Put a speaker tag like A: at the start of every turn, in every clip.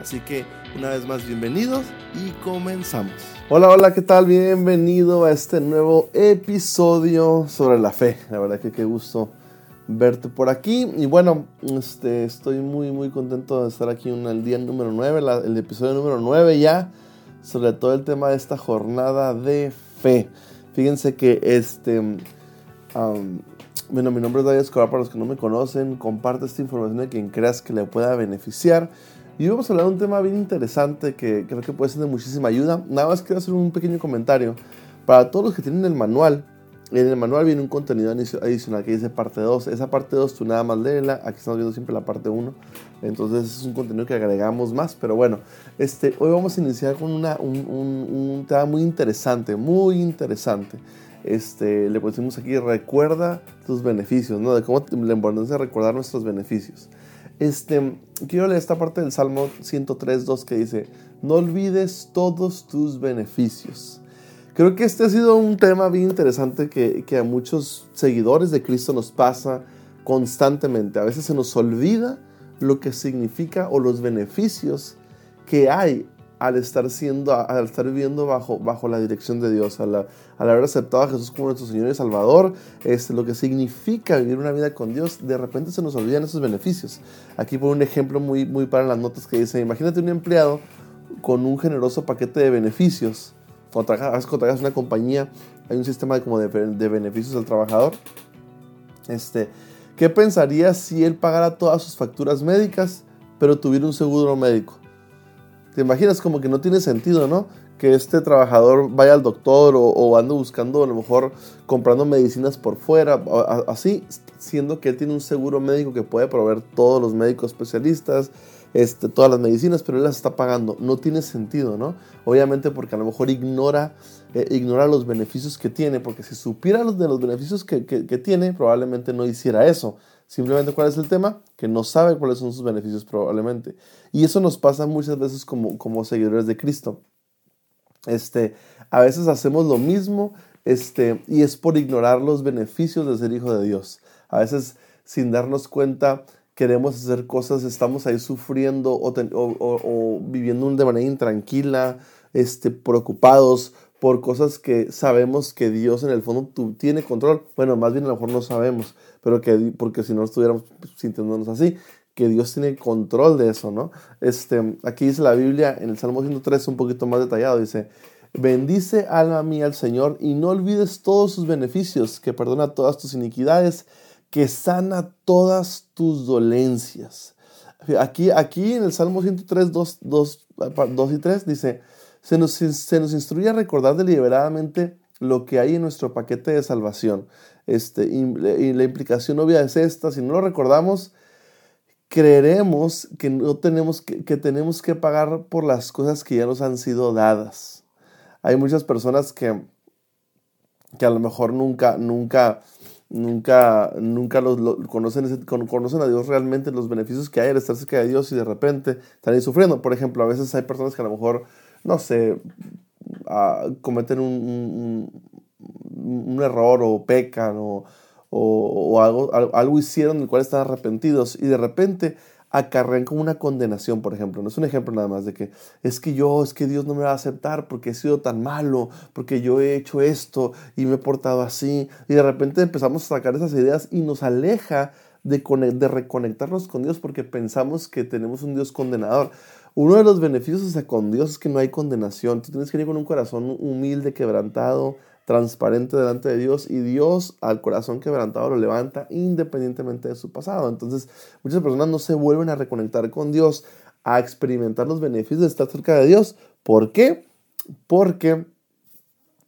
A: Así que una vez más bienvenidos y comenzamos. Hola, hola, ¿qué tal? Bienvenido a este nuevo episodio sobre la fe. La verdad que qué gusto verte por aquí. Y bueno, este, estoy muy, muy contento de estar aquí en el día número 9, el episodio número 9 ya, sobre todo el tema de esta jornada de fe. Fíjense que este... bueno, mi nombre es David Escobar, para los que no me conocen, comparte esta información a quien creas que le pueda beneficiar. Y vamos a hablar de un tema bien interesante que creo que puede ser de muchísima ayuda. Nada más quiero hacer un pequeño comentario. Para todos los que tienen el manual, en el manual viene un contenido adicional que dice parte 2. Esa parte 2 tú nada más léela. Aquí estamos viendo siempre la parte 1. Entonces es un contenido que agregamos más. Pero bueno, este, hoy vamos a iniciar con una, un, un, tema muy interesante. Muy interesante. Este, le pusimos aquí, recuerda tus beneficios, ¿no? De cómo la importancia de recordar nuestros beneficios. Este, quiero leer esta parte del Salmo 103, 2 que dice, no olvides todos tus beneficios. Creo que este ha sido un tema bien interesante que, que a muchos seguidores de Cristo nos pasa constantemente. A veces se nos olvida lo que significa o los beneficios que hay al estar siendo, al estar viviendo bajo, bajo la dirección de Dios, al, haber aceptado a Jesús como nuestro Señor y Salvador, este, lo que significa vivir una vida con Dios, de repente se nos olvidan esos beneficios. Aquí por un ejemplo muy, muy para las notas que dice, imagínate un empleado con un generoso paquete de beneficios. Cuando trabajas, cuando trabajas una compañía, hay un sistema de, como de, beneficios al trabajador. Este, ¿Qué pensaría si él pagara todas sus facturas médicas, pero tuviera un seguro médico? Te imaginas como que no tiene sentido, ¿no? Que este trabajador vaya al doctor o, ande buscando a lo mejor comprando medicinas por fuera, así, siendo que él tiene un seguro médico que puede proveer todos los médicos especialistas, este, todas las medicinas, pero él las está pagando. No tiene sentido, ¿no? Obviamente porque a lo mejor ignora, eh, ignora los beneficios que tiene, porque si supiera los de los beneficios que, que, que tiene, probablemente no hiciera eso. Simplemente, ¿cuál es el tema? Que no sabe cuáles son sus beneficios probablemente. Y eso nos pasa muchas veces como, como seguidores de Cristo. Este, a veces hacemos lo mismo este, y es por ignorar los beneficios de ser hijo de Dios. A veces, sin darnos cuenta, queremos hacer cosas, estamos ahí sufriendo o, o, viviendo de manera intranquila, este, preocupados por cosas que sabemos que Dios en el fondo tiene control. Bueno, más bien a lo mejor no sabemos, pero que porque si no estuviéramos sintiéndonos así, que Dios tiene control de eso, ¿no? Este, aquí dice la Biblia en el Salmo 103 un poquito más detallado, dice, bendice alma mía al Señor y no olvides todos sus beneficios, que perdona todas tus iniquidades, que sana todas tus dolencias. Aquí, aquí en el Salmo 103, 2, 2, 2 y 3 dice, se nos, se nos instruye a recordar deliberadamente lo que hay en nuestro paquete de salvación. Este, y, la implicación obvia es esta, si no lo recordamos, creeremos que, no tenemos que, tenemos que pagar por las cosas que ya nos han sido dadas. Hay muchas personas que, que a lo mejor nunca, nunca, nunca, nunca los, conocen, conocen a Dios realmente, los beneficios que hay al estar cerca de Dios y de repente están ahí sufriendo. Por ejemplo, a veces hay personas que a lo mejor no sé, cometen un, un, error o pecan o, o, algo, algo hicieron del cual están arrepentidos y de repente acarrean como una condenación, por ejemplo. No es un ejemplo nada más de que es que yo, es que Dios no me va a aceptar porque he sido tan malo, porque yo he hecho esto y me he portado así. Y de repente empezamos a sacar esas ideas y nos aleja de, de reconectarnos con Dios porque pensamos que tenemos un Dios condenador. Uno de los beneficios de con Dios es que no hay condenación. Tú tienes que ir con un corazón humilde, quebrantado, transparente delante de Dios y Dios al corazón quebrantado lo levanta independientemente de su pasado. Entonces, muchas personas no se vuelven a reconectar con Dios, a experimentar los beneficios de estar cerca de Dios. ¿Por qué? Porque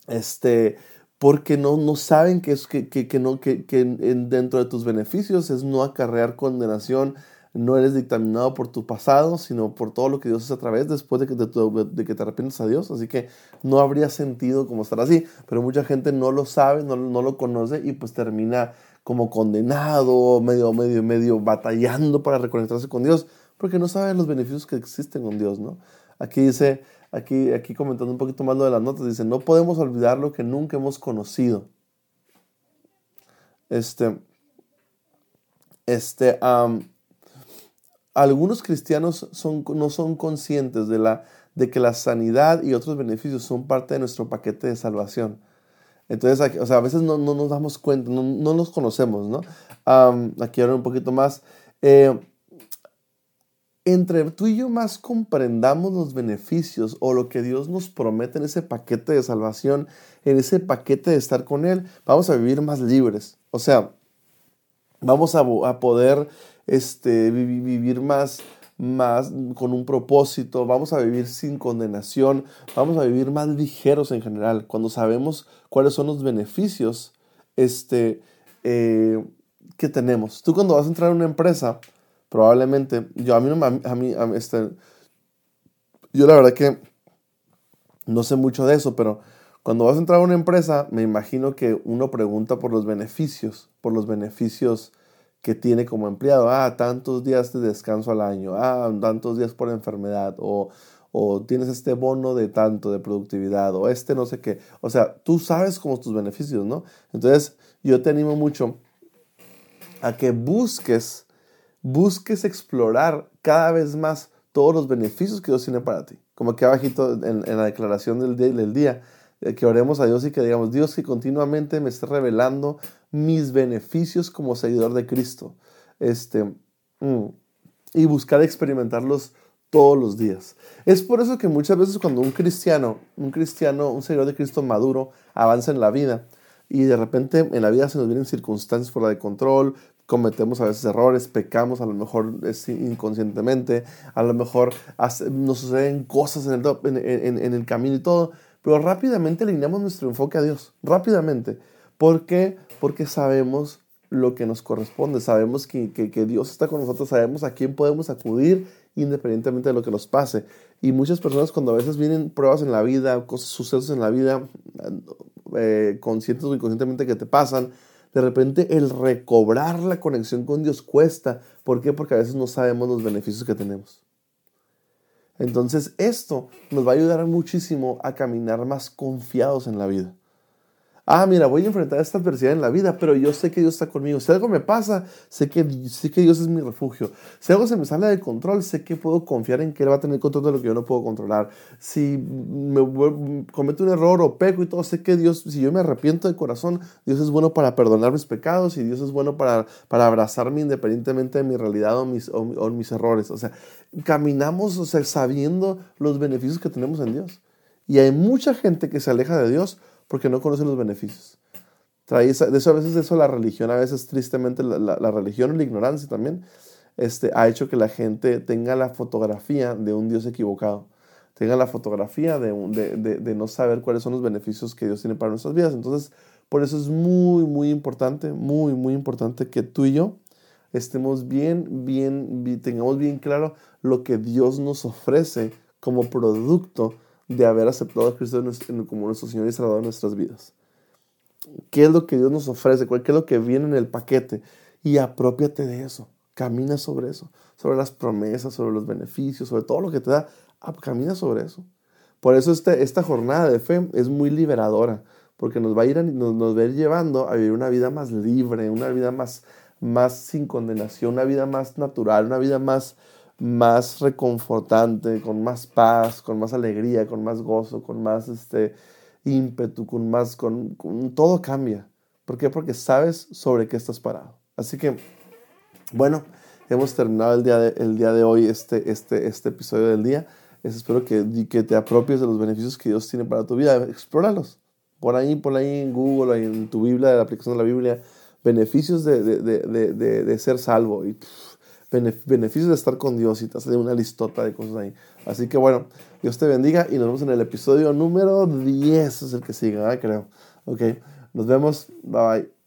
A: este porque no, no saben que, es, que, que, no, que, que dentro de tus beneficios es no acarrear condenación no eres dictaminado por tu pasado, sino por todo lo que Dios hace a través después de que te, de que te arrepientes a Dios. Así que no habría sentido como estar así, pero mucha gente no lo sabe, no, no lo conoce y pues termina como condenado, medio, medio, medio batallando para reconectarse con Dios, porque no sabe los beneficios que existen con Dios, ¿no? Aquí dice, aquí, aquí comentando un poquito más lo de las notas, dice, no podemos olvidar lo que nunca hemos conocido. Este, este, algunos cristianos son, no son conscientes de, la, de que la sanidad y otros beneficios son parte de nuestro paquete de salvación. Entonces, o sea, a veces no, no nos damos cuenta, no, no los conocemos, ¿no? aquí ahora un poquito más. Eh, entre tú y yo más comprendamos los beneficios o lo que Dios nos promete en ese paquete de salvación, en ese paquete de estar con Él, vamos a vivir más libres. O sea, vamos a, a poder este, vivir más, más con un propósito, vamos a vivir sin condenación, vamos a vivir más ligeros en general, cuando sabemos cuáles son los beneficios este, eh, que tenemos. Tú cuando vas a entrar a una empresa, probablemente, yo a mí, a mí, a mí este, yo la verdad que no sé mucho de eso, pero cuando vas a entrar a una empresa, me imagino que uno pregunta por los beneficios, por los beneficios que tiene como empleado. Ah, tantos días de descanso al año, ah, tantos días por enfermedad, o, o tienes este bono de tanto de productividad, o este no sé qué. O sea, tú sabes cómo tus beneficios, ¿no? Entonces, yo te animo mucho a que busques busques explorar cada vez más todos los beneficios que Dios tiene para ti. Como que abajito en, en la declaración del día, del día, que oremos a Dios y que digamos, Dios que continuamente me esté revelando mis beneficios como seguidor de Cristo. Este, mm, y buscar experimentarlos todos los días. Es por eso que muchas veces cuando un cristiano, un cristiano, un seguidor de Cristo maduro, avanza en la vida y de repente en la vida se nos vienen circunstancias fuera de control, cometemos a veces errores, pecamos a lo mejor inconscientemente, a lo mejor nos suceden cosas en el, en, el camino y todo, pero rápidamente alineamos nuestro enfoque a Dios, rápidamente. ¿Por qué? Porque sabemos lo que nos corresponde, sabemos que, que, Dios está con nosotros, sabemos a quién podemos acudir independientemente de lo que nos pase. Y muchas personas cuando a veces vienen pruebas en la vida, cosas, sucesos en la vida, eh, conscientes o inconscientemente que te pasan, de repente el recobrar la conexión con Dios cuesta. ¿Por qué? Porque a veces no sabemos los beneficios que tenemos. Entonces esto nos va a ayudar muchísimo a caminar más confiados en la vida ah, mira, voy a enfrentar esta adversidad en la vida, pero yo sé que Dios está conmigo. Si algo me pasa, sé que, sé que Dios es mi refugio. Si algo se me sale de control, sé que puedo confiar en que Él va a tener control de lo que yo no puedo controlar. Si me cometo un error o peco y todo, sé que Dios, si yo me arrepiento de corazón, Dios es bueno para perdonar mis pecados y Dios es bueno para, para abrazarme independientemente de mi realidad o mis, o, mis errores. O sea, caminamos o sabiendo los beneficios que tenemos en Dios. Y hay mucha gente que se aleja de Dios porque no conocen los beneficios. Trae de eso a veces eso la religión, a veces tristemente la, la, religión y la ignorancia también, este, ha hecho que la gente tenga la fotografía de un Dios equivocado, tenga la fotografía de, de, de, no saber cuáles son los beneficios que Dios tiene para nuestras vidas. Entonces, por eso es muy, muy importante, muy, muy importante que tú y yo estemos bien, bien, bien tengamos bien claro lo que Dios nos ofrece como producto de haber aceptado a Cristo como nuestro Señor y Salvador en nuestras vidas. ¿Qué es lo que Dios nos ofrece? ¿Qué es lo que viene en el paquete? Y apropiate de eso. Camina sobre eso. Sobre las promesas, sobre los beneficios, sobre todo lo que te da. Camina sobre eso. Por eso este, esta jornada de fe es muy liberadora. Porque nos va a ir, nos va a ir llevando a vivir una vida más libre, una vida más, más sin condenación, una vida más natural, una vida más, más reconfortante, con más paz, con más alegría, con más gozo, con más este, ímpetu, con más, con, todo cambia. ¿Por qué? Porque sabes sobre qué estás parado. Así que, bueno, hemos terminado el día de, el día de hoy, este, este, este episodio del día. espero que, que te apropies de los beneficios que Dios tiene para tu vida. Explóralos. Por ahí, por ahí en Google, en tu Biblia, la aplicación de la Biblia, beneficios de, de, de, de ser salvo. Y beneficios de estar con Dios y te hace una listota de cosas ahí. Así que bueno, Dios te bendiga y nos vemos en el episodio número 10, es el que sigue, creo. Ok, nos vemos, bye bye.